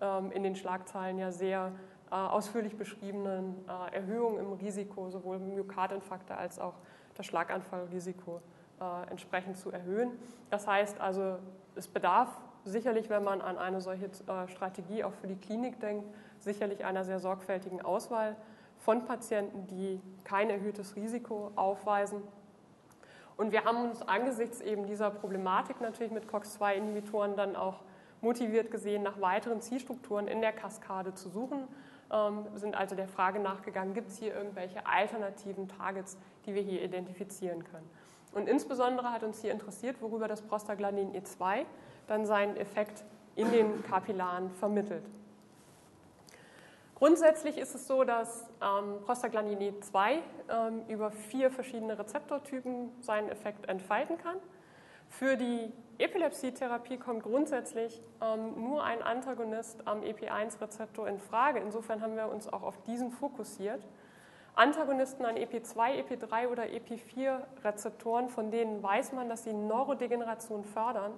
ähm, in den Schlagzeilen ja sehr ausführlich beschriebenen äh, Erhöhungen im Risiko, sowohl Myokardinfarkte als auch das Schlaganfallrisiko äh, entsprechend zu erhöhen. Das heißt also, es bedarf sicherlich, wenn man an eine solche Strategie auch für die Klinik denkt, sicherlich einer sehr sorgfältigen Auswahl von Patienten, die kein erhöhtes Risiko aufweisen. Und wir haben uns angesichts eben dieser Problematik natürlich mit COX-2-Inhibitoren dann auch motiviert gesehen, nach weiteren Zielstrukturen in der Kaskade zu suchen. Ähm, sind also der Frage nachgegangen, gibt es hier irgendwelche alternativen Targets, die wir hier identifizieren können. Und insbesondere hat uns hier interessiert, worüber das Prostaglandin E2 dann seinen Effekt in den Kapillaren vermittelt. Grundsätzlich ist es so, dass ähm, Prostaglandin E2 ähm, über vier verschiedene Rezeptortypen seinen Effekt entfalten kann. Für die Epilepsietherapie kommt grundsätzlich ähm, nur ein Antagonist am EP1-Rezeptor in Frage. Insofern haben wir uns auch auf diesen fokussiert. Antagonisten an EP2, EP3 oder EP4-Rezeptoren, von denen weiß man, dass sie Neurodegeneration fördern.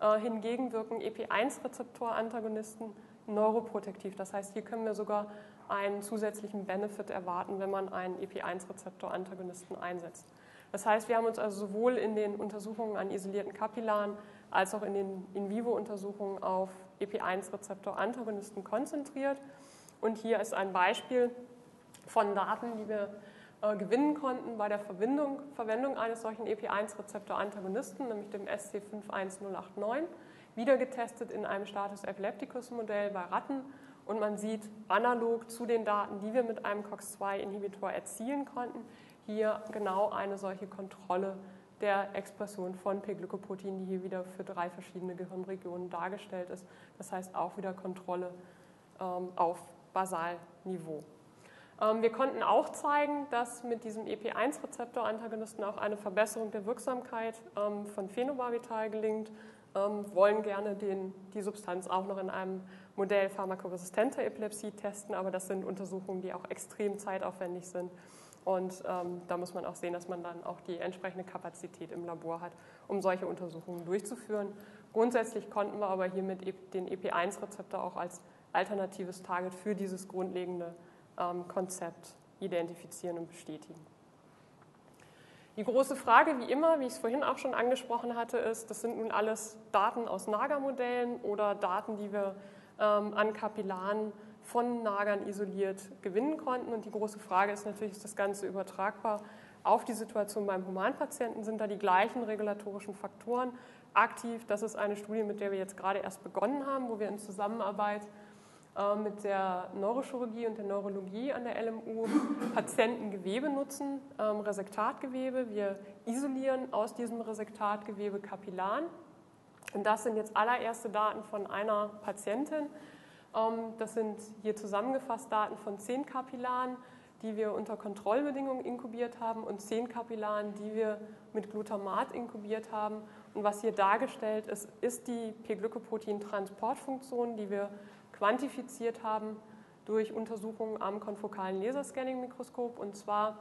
Äh, hingegen wirken EP1-Rezeptor-Antagonisten neuroprotektiv. Das heißt, hier können wir sogar einen zusätzlichen Benefit erwarten, wenn man einen EP1-Rezeptor-Antagonisten einsetzt. Das heißt, wir haben uns also sowohl in den Untersuchungen an isolierten Kapillaren als auch in den In-vivo-Untersuchungen auf EP1-Rezeptor-Antagonisten konzentriert. Und hier ist ein Beispiel von Daten, die wir äh, gewinnen konnten bei der Verwendung, Verwendung eines solchen EP1-Rezeptor-Antagonisten, nämlich dem SC51089 wieder getestet in einem Status Epilepticus Modell bei Ratten und man sieht analog zu den Daten, die wir mit einem COX-2-Inhibitor erzielen konnten, hier genau eine solche Kontrolle der Expression von P-Glykoprotein, die hier wieder für drei verschiedene Gehirnregionen dargestellt ist. Das heißt auch wieder Kontrolle ähm, auf Basalniveau. Ähm, wir konnten auch zeigen, dass mit diesem EP1-Rezeptor-Antagonisten auch eine Verbesserung der Wirksamkeit ähm, von Phenobarbital gelingt ähm, wollen gerne den, die Substanz auch noch in einem Modell pharmakoresistenter Epilepsie testen, aber das sind Untersuchungen, die auch extrem zeitaufwendig sind. Und ähm, da muss man auch sehen, dass man dann auch die entsprechende Kapazität im Labor hat, um solche Untersuchungen durchzuführen. Grundsätzlich konnten wir aber hiermit e den EP1-Rezeptor auch als alternatives Target für dieses grundlegende ähm, Konzept identifizieren und bestätigen. Die große Frage, wie immer, wie ich es vorhin auch schon angesprochen hatte, ist, das sind nun alles Daten aus Nagermodellen oder Daten, die wir ähm, an Kapillaren von Nagern isoliert gewinnen konnten. Und die große Frage ist natürlich, ist das Ganze übertragbar auf die Situation beim Humanpatienten? Sind da die gleichen regulatorischen Faktoren aktiv? Das ist eine Studie, mit der wir jetzt gerade erst begonnen haben, wo wir in Zusammenarbeit äh, mit der Neurochirurgie und der Neurologie an der LMU Patientengewebe nutzen, ähm, Resektatgewebe. Wir isolieren aus diesem Resektatgewebe Kapillaren. Und das sind jetzt allererste Daten von einer Patientin. Ähm, das sind hier zusammengefasst Daten von zehn Kapillaren, die wir unter Kontrollbedingungen inkubiert haben und zehn Kapillaren, die wir mit Glutamat inkubiert haben. Und was hier dargestellt ist, ist die P-Glykoprotein-Transportfunktion, die wir quantifiziert haben durch Untersuchungen am konfokalen Laserscanning-Mikroskop. Und zwar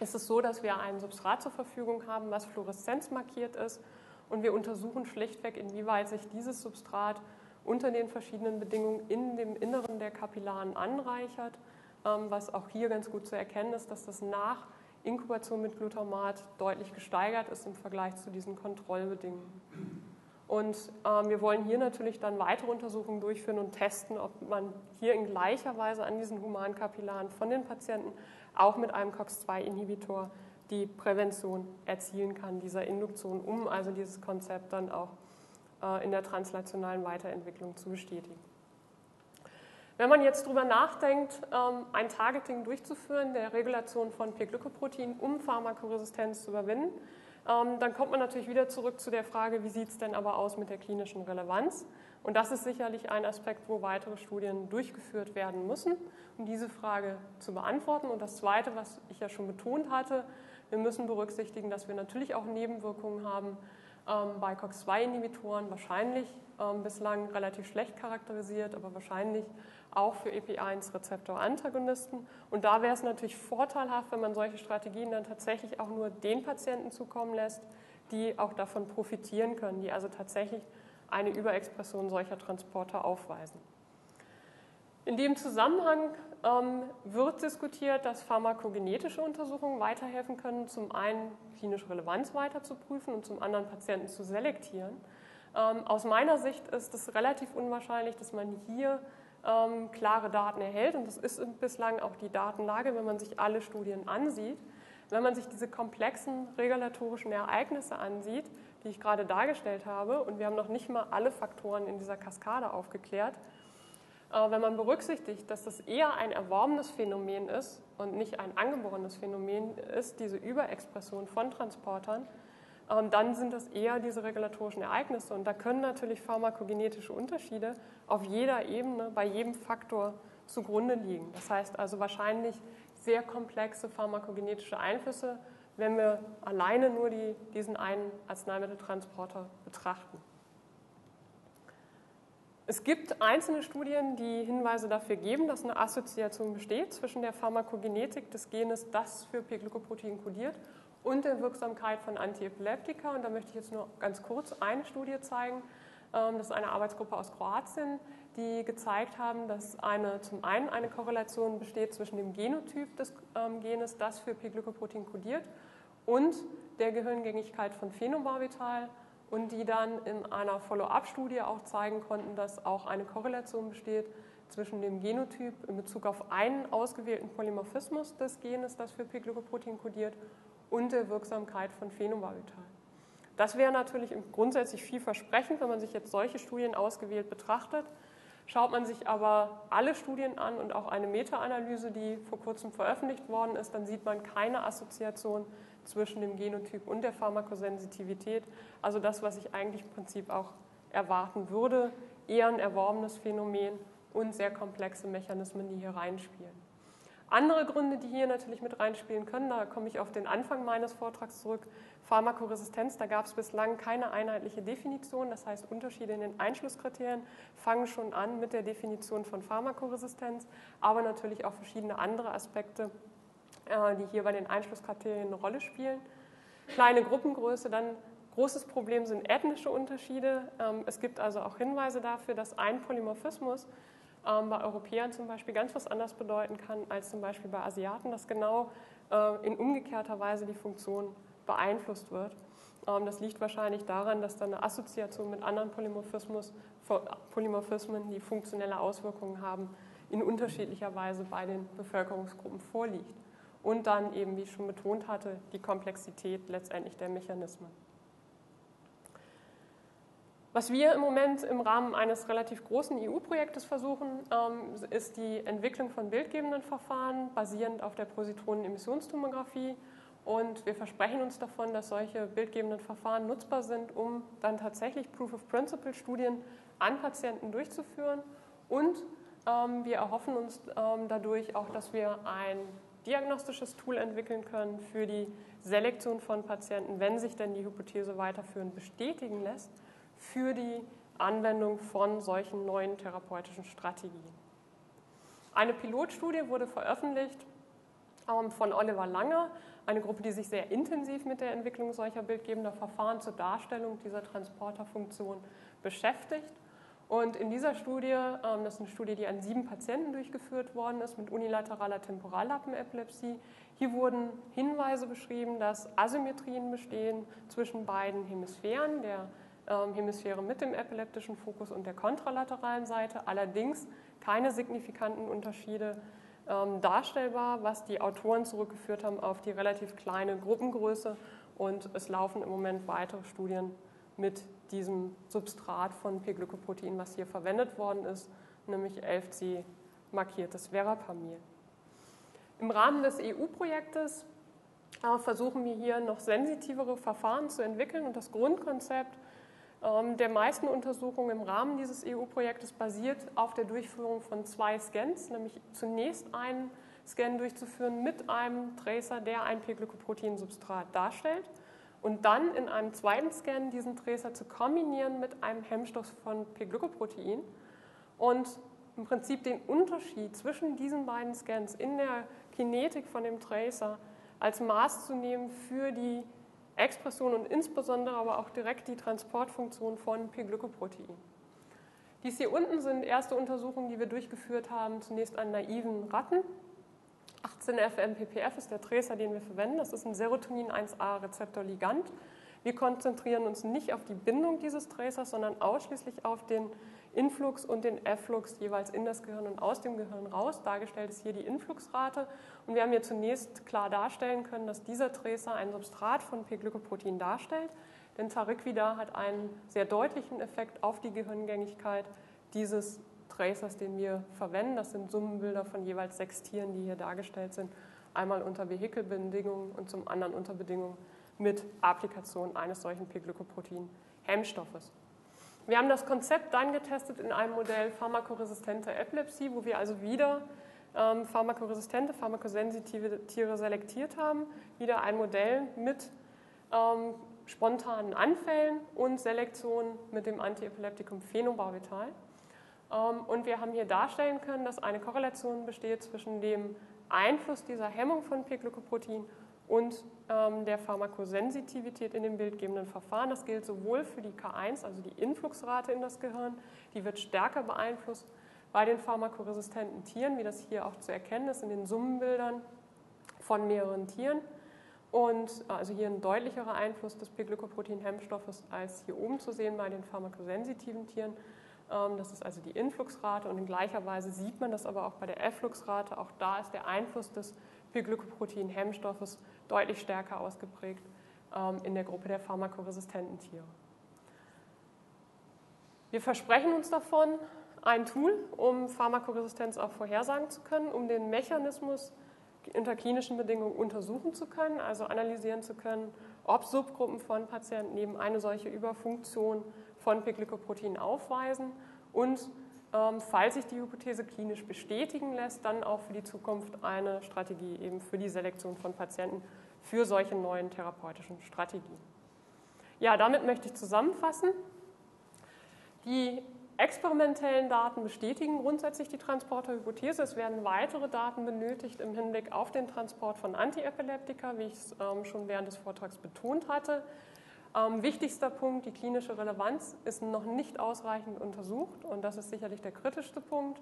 ist es so, dass wir ein Substrat zur Verfügung haben, was fluoreszenzmarkiert ist. Und wir untersuchen schlichtweg, inwieweit sich dieses Substrat unter den verschiedenen Bedingungen in dem Inneren der Kapillaren anreichert. Ähm, was auch hier ganz gut zu erkennen ist, dass das nach Inkubation mit Glutamat deutlich gesteigert ist im Vergleich zu diesen Kontrollbedingungen. Und ähm, wir wollen hier natürlich dann weitere Untersuchungen durchführen und testen, ob man hier in gleicher Weise an diesen Humankapillaren von den Patienten auch mit einem COX-2-Inhibitor die Prävention erzielen kann, dieser Induktion, um also dieses Konzept dann auch äh, in der translationalen Weiterentwicklung zu bestätigen. Wenn man jetzt darüber nachdenkt, ähm, ein Targeting durchzuführen der Regulation von P-Glykoprotein, um Pharmakoresistenz zu überwinden, ähm, dann kommt man natürlich wieder zurück zu der Frage, wie sieht es denn aber aus mit der klinischen Relevanz? Und das ist sicherlich ein Aspekt, wo weitere Studien durchgeführt werden müssen, um diese Frage zu beantworten. Und das Zweite, was ich ja schon betont hatte, wir müssen berücksichtigen, dass wir natürlich auch Nebenwirkungen haben ähm, bei COX-2-Inhibitoren, wahrscheinlich ähm, bislang relativ schlecht charakterisiert, aber wahrscheinlich auch für EP1-Rezeptor-Antagonisten. Und da wäre es natürlich vorteilhaft, wenn man solche Strategien dann tatsächlich auch nur den Patienten zukommen lässt, die auch davon profitieren können, die also tatsächlich eine Überexpression solcher Transporter aufweisen. In dem Zusammenhang ähm, wird diskutiert, dass pharmakogenetische Untersuchungen weiterhelfen können, zum einen klinische Relevanz weiter zu prüfen und zum anderen Patienten zu selektieren. Ähm, aus meiner Sicht ist es relativ unwahrscheinlich, dass man hier ähm, klare Daten erhält. Und das ist bislang auch die Datenlage, wenn man sich alle Studien ansieht. Wenn man sich diese komplexen regulatorischen Ereignisse ansieht, die ich gerade dargestellt habe, und wir haben noch nicht mal alle Faktoren in dieser Kaskade aufgeklärt, wenn man berücksichtigt, dass das eher ein erworbenes Phänomen ist und nicht ein angeborenes Phänomen ist, diese Überexpression von Transportern, ähm, dann sind das eher diese regulatorischen Ereignisse. Und da können natürlich pharmakogenetische Unterschiede auf jeder Ebene, bei jedem Faktor zugrunde liegen. Das heißt also wahrscheinlich sehr komplexe pharmakogenetische Einflüsse, wenn wir alleine nur die, diesen einen Arzneimitteltransporter betrachten. Es gibt einzelne Studien, die Hinweise dafür geben, dass eine Assoziation besteht zwischen der Pharmakogenetik des Genes, das für P-Glykoprotein kodiert, und der Wirksamkeit von Antiepileptika. Und da möchte ich jetzt nur ganz kurz eine Studie zeigen. Ähm, das ist eine Arbeitsgruppe aus Kroatien, die gezeigt haben, dass eine, zum einen eine Korrelation besteht zwischen dem Genotyp des ähm, Genes, das für P-Glykoprotein kodiert, und der Gehirngängigkeit von Phenobarbital und die dann in einer Follow-up-Studie auch zeigen konnten, dass auch eine Korrelation besteht zwischen dem Genotyp in Bezug auf einen ausgewählten Polymorphismus des Genes, das für P-Glykoprotein kodiert, und der Wirksamkeit von Phenobarbital. Das wäre natürlich grundsätzlich vielversprechend, wenn man sich jetzt solche Studien ausgewählt betrachtet. Schaut man sich aber alle Studien an und auch eine Meta-Analyse, die vor kurzem veröffentlicht worden ist, dann sieht man keine Assoziation zwischen dem Genotyp und der Pharmakosensitivität. Also das, was ich eigentlich im Prinzip auch erwarten würde, eher ein erworbenes Phänomen und sehr komplexe Mechanismen, die hier reinspielen. Andere Gründe, die hier natürlich mit reinspielen können, da komme ich auf den Anfang meines Vortrags zurück. Pharmakoresistenz, da gab es bislang keine einheitliche Definition. Das heißt, Unterschiede in den Einschlusskriterien fangen schon an mit der Definition von Pharmakoresistenz, aber natürlich auch verschiedene andere Aspekte, die hier bei den Einschlusskriterien eine Rolle spielen. Kleine Gruppengröße, dann großes Problem sind ethnische Unterschiede. Ähm, es gibt also auch Hinweise dafür, dass ein Polymorphismus ähm, bei Europäern zum Beispiel ganz was anderes bedeuten kann als zum Beispiel bei Asiaten, dass genau äh, in umgekehrter Weise die Funktion beeinflusst wird. Ähm, das liegt wahrscheinlich daran, dass da eine Assoziation mit anderen Polymorphismen, die funktionelle Auswirkungen haben, in unterschiedlicher Weise bei den Bevölkerungsgruppen vorliegt. Und dann eben, wie ich schon betont hatte, die Komplexität letztendlich der Mechanismen. Was wir im Moment im Rahmen eines relativ großen EU-Projektes versuchen, ähm, ist die Entwicklung von bildgebenden Verfahren basierend auf der Positronen-Emissionstomographie. Und wir versprechen uns davon, dass solche bildgebenden Verfahren nutzbar sind, um dann tatsächlich Proof-of-Principle-Studien an Patienten durchzuführen. Und ähm, wir erhoffen uns ähm, dadurch auch, dass wir ein diagnostisches Tool entwickeln können für die Selektion von Patienten, wenn sich denn die Hypothese weiterführend bestätigen lässt, für die Anwendung von solchen neuen therapeutischen Strategien. Eine Pilotstudie wurde veröffentlicht ähm, von Oliver Langer, eine Gruppe, die sich sehr intensiv mit der Entwicklung solcher bildgebender Verfahren zur Darstellung dieser Transporterfunktion beschäftigt. Und in dieser Studie, ähm, das ist eine Studie, die an sieben Patienten durchgeführt worden ist mit unilateraler Temporallappenepilepsie, hier wurden Hinweise beschrieben, dass Asymmetrien bestehen zwischen beiden Hemisphären, der ähm, Hemisphäre mit dem epileptischen Fokus und der kontralateralen Seite, allerdings keine signifikanten Unterschiede ähm, darstellbar, was die Autoren zurückgeführt haben auf die relativ kleine Gruppengröße. Und es laufen im Moment weitere Studien mit diesem Substrat von P-Glykoprotein, was hier verwendet worden ist, nämlich 11C markiertes Verapamil. Im Rahmen des EU-Projektes äh, versuchen wir hier noch sensitivere Verfahren zu entwickeln und das Grundkonzept ähm, der meisten Untersuchungen im Rahmen dieses EU-Projektes basiert auf der Durchführung von zwei Scans, nämlich zunächst einen Scan durchzuführen mit einem Tracer, der ein P-Glykoprotein-Substrat darstellt und dann in einem zweiten Scan diesen Tracer zu kombinieren mit einem Hemmstoff von P-Glykoprotein und im Prinzip den Unterschied zwischen diesen beiden Scans in der Kinetik von dem Tracer als Maß zu nehmen für die Expression und insbesondere aber auch direkt die Transportfunktion von P-Glykoprotein. Dies hier unten sind erste Untersuchungen, die wir durchgeführt haben, zunächst an naiven Ratten 18-FMPPF ist der Tracer, den wir verwenden. Das ist ein Serotonin-1A-Rezeptor-Ligand. Wir konzentrieren uns nicht auf die Bindung dieses Tracers, sondern ausschließlich auf den Influx und den Efflux jeweils in das Gehirn und aus dem Gehirn raus. Dargestellt ist hier die Influxrate. Und wir haben hier zunächst klar darstellen können, dass dieser Tracer ein Substrat von P-Glykoprotein darstellt. Denn Tariquida hat einen sehr deutlichen Effekt auf die Gehirngängigkeit dieses Tracers, den wir verwenden. Das sind Summenbilder von jeweils sechs Tieren, die hier dargestellt sind. Einmal unter Vehikelbedingungen und zum anderen unter Bedingungen mit Applikation eines solchen P-Glykoprotein-Hemmstoffes. Wir haben das Konzept dann getestet in einem Modell pharmakoresistente Epilepsie, wo wir also wieder ähm, pharmakoresistente, pharmakosensitive Tiere selektiert haben. Wieder ein Modell mit ähm, spontanen Anfällen und Selektion mit dem Antiepileptikum Phenobarbital. Ähm, und wir haben hier darstellen können, dass eine Korrelation besteht zwischen dem Einfluss dieser Hemmung von P-Glykoprotein und ähm, der Pharmakosensitivität in dem bildgebenden Verfahren. Das gilt sowohl für die K1, also die Influxrate in das Gehirn, die wird stärker beeinflusst bei den pharmakoresistenten Tieren, wie das hier auch zu erkennen ist in den Summenbildern von mehreren Tieren. Und also hier ein deutlicherer Einfluss des P-Glykoprotein-Hemmstoffes als hier oben zu sehen bei den pharmakosensitiven Tieren. Ähm, das ist also die Influxrate und in gleicher Weise sieht man das aber auch bei der Effluxrate. Auch da ist der Einfluss des P-Glykoprotein-Hemmstoffes deutlich stärker ausgeprägt ähm, in der Gruppe der pharmakoresistenten Tiere. Wir versprechen uns davon ein Tool, um Pharmakoresistenz auch vorhersagen zu können, um den Mechanismus unter klinischen Bedingungen untersuchen zu können, also analysieren zu können, ob Subgruppen von Patienten eben eine solche Überfunktion von P-Glykoprotein aufweisen und ähm, falls sich die Hypothese klinisch bestätigen lässt, dann auch für die Zukunft eine Strategie eben für die Selektion von Patienten für solche neuen therapeutischen Strategien. Ja, damit möchte ich zusammenfassen. Die experimentellen Daten bestätigen grundsätzlich die Transporterhypothese. Es werden weitere Daten benötigt im Hinblick auf den Transport von Antiepileptika, wie ich es ähm, schon während des Vortrags betont hatte. Ähm, wichtigster Punkt, die klinische Relevanz ist noch nicht ausreichend untersucht und das ist sicherlich der kritischste Punkt.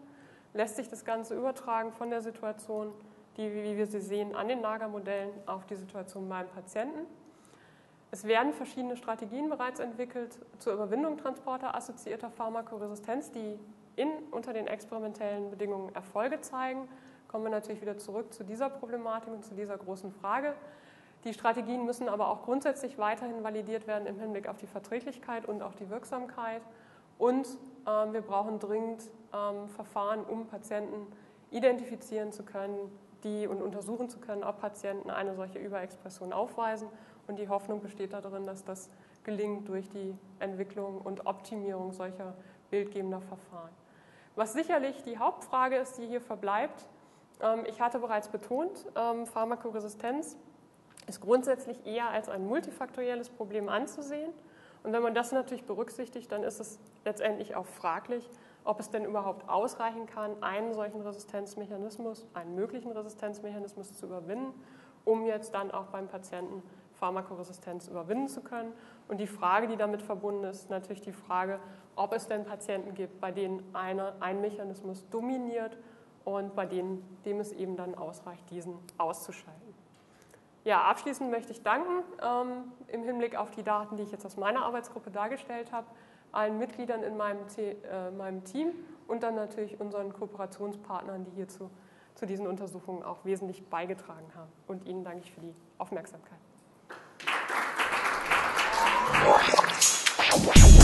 Lässt sich das Ganze übertragen von der Situation, die, wie wir sie sehen, an den Nagermodellen auf die Situation beim Patienten? Es werden verschiedene Strategien bereits entwickelt zur Überwindung transporterassoziierter Pharmakoresistenz, die in, unter den experimentellen Bedingungen Erfolge zeigen. Kommen wir natürlich wieder zurück zu dieser Problematik und zu dieser großen Frage. Die Strategien müssen aber auch grundsätzlich weiterhin validiert werden im Hinblick auf die Verträglichkeit und auch die Wirksamkeit. Und ähm, wir brauchen dringend ähm, Verfahren, um Patienten identifizieren zu können, die und untersuchen zu können, ob Patienten eine solche Überexpression aufweisen. Und die Hoffnung besteht darin, dass das gelingt durch die Entwicklung und Optimierung solcher bildgebender Verfahren. Was sicherlich die Hauptfrage ist, die hier verbleibt, ähm, ich hatte bereits betont, ähm, Pharmakoresistenz ist grundsätzlich eher als ein multifaktorielles Problem anzusehen. Und wenn man das natürlich berücksichtigt, dann ist es letztendlich auch fraglich, ob es denn überhaupt ausreichen kann, einen solchen Resistenzmechanismus, einen möglichen Resistenzmechanismus zu überwinden, um jetzt dann auch beim Patienten Pharmakoresistenz überwinden zu können. Und die Frage, die damit verbunden ist, natürlich die Frage, ob es denn Patienten gibt, bei denen eine, ein Mechanismus dominiert und bei denen, dem es eben dann ausreicht, diesen auszuschalten. Ja, abschließend möchte ich danken ähm, im Hinblick auf die Daten, die ich jetzt aus meiner Arbeitsgruppe dargestellt habe, allen Mitgliedern in meinem, äh, meinem Team und dann natürlich unseren Kooperationspartnern, die hierzu zu diesen Untersuchungen auch wesentlich beigetragen haben. Und Ihnen danke ich für die Aufmerksamkeit. Applaus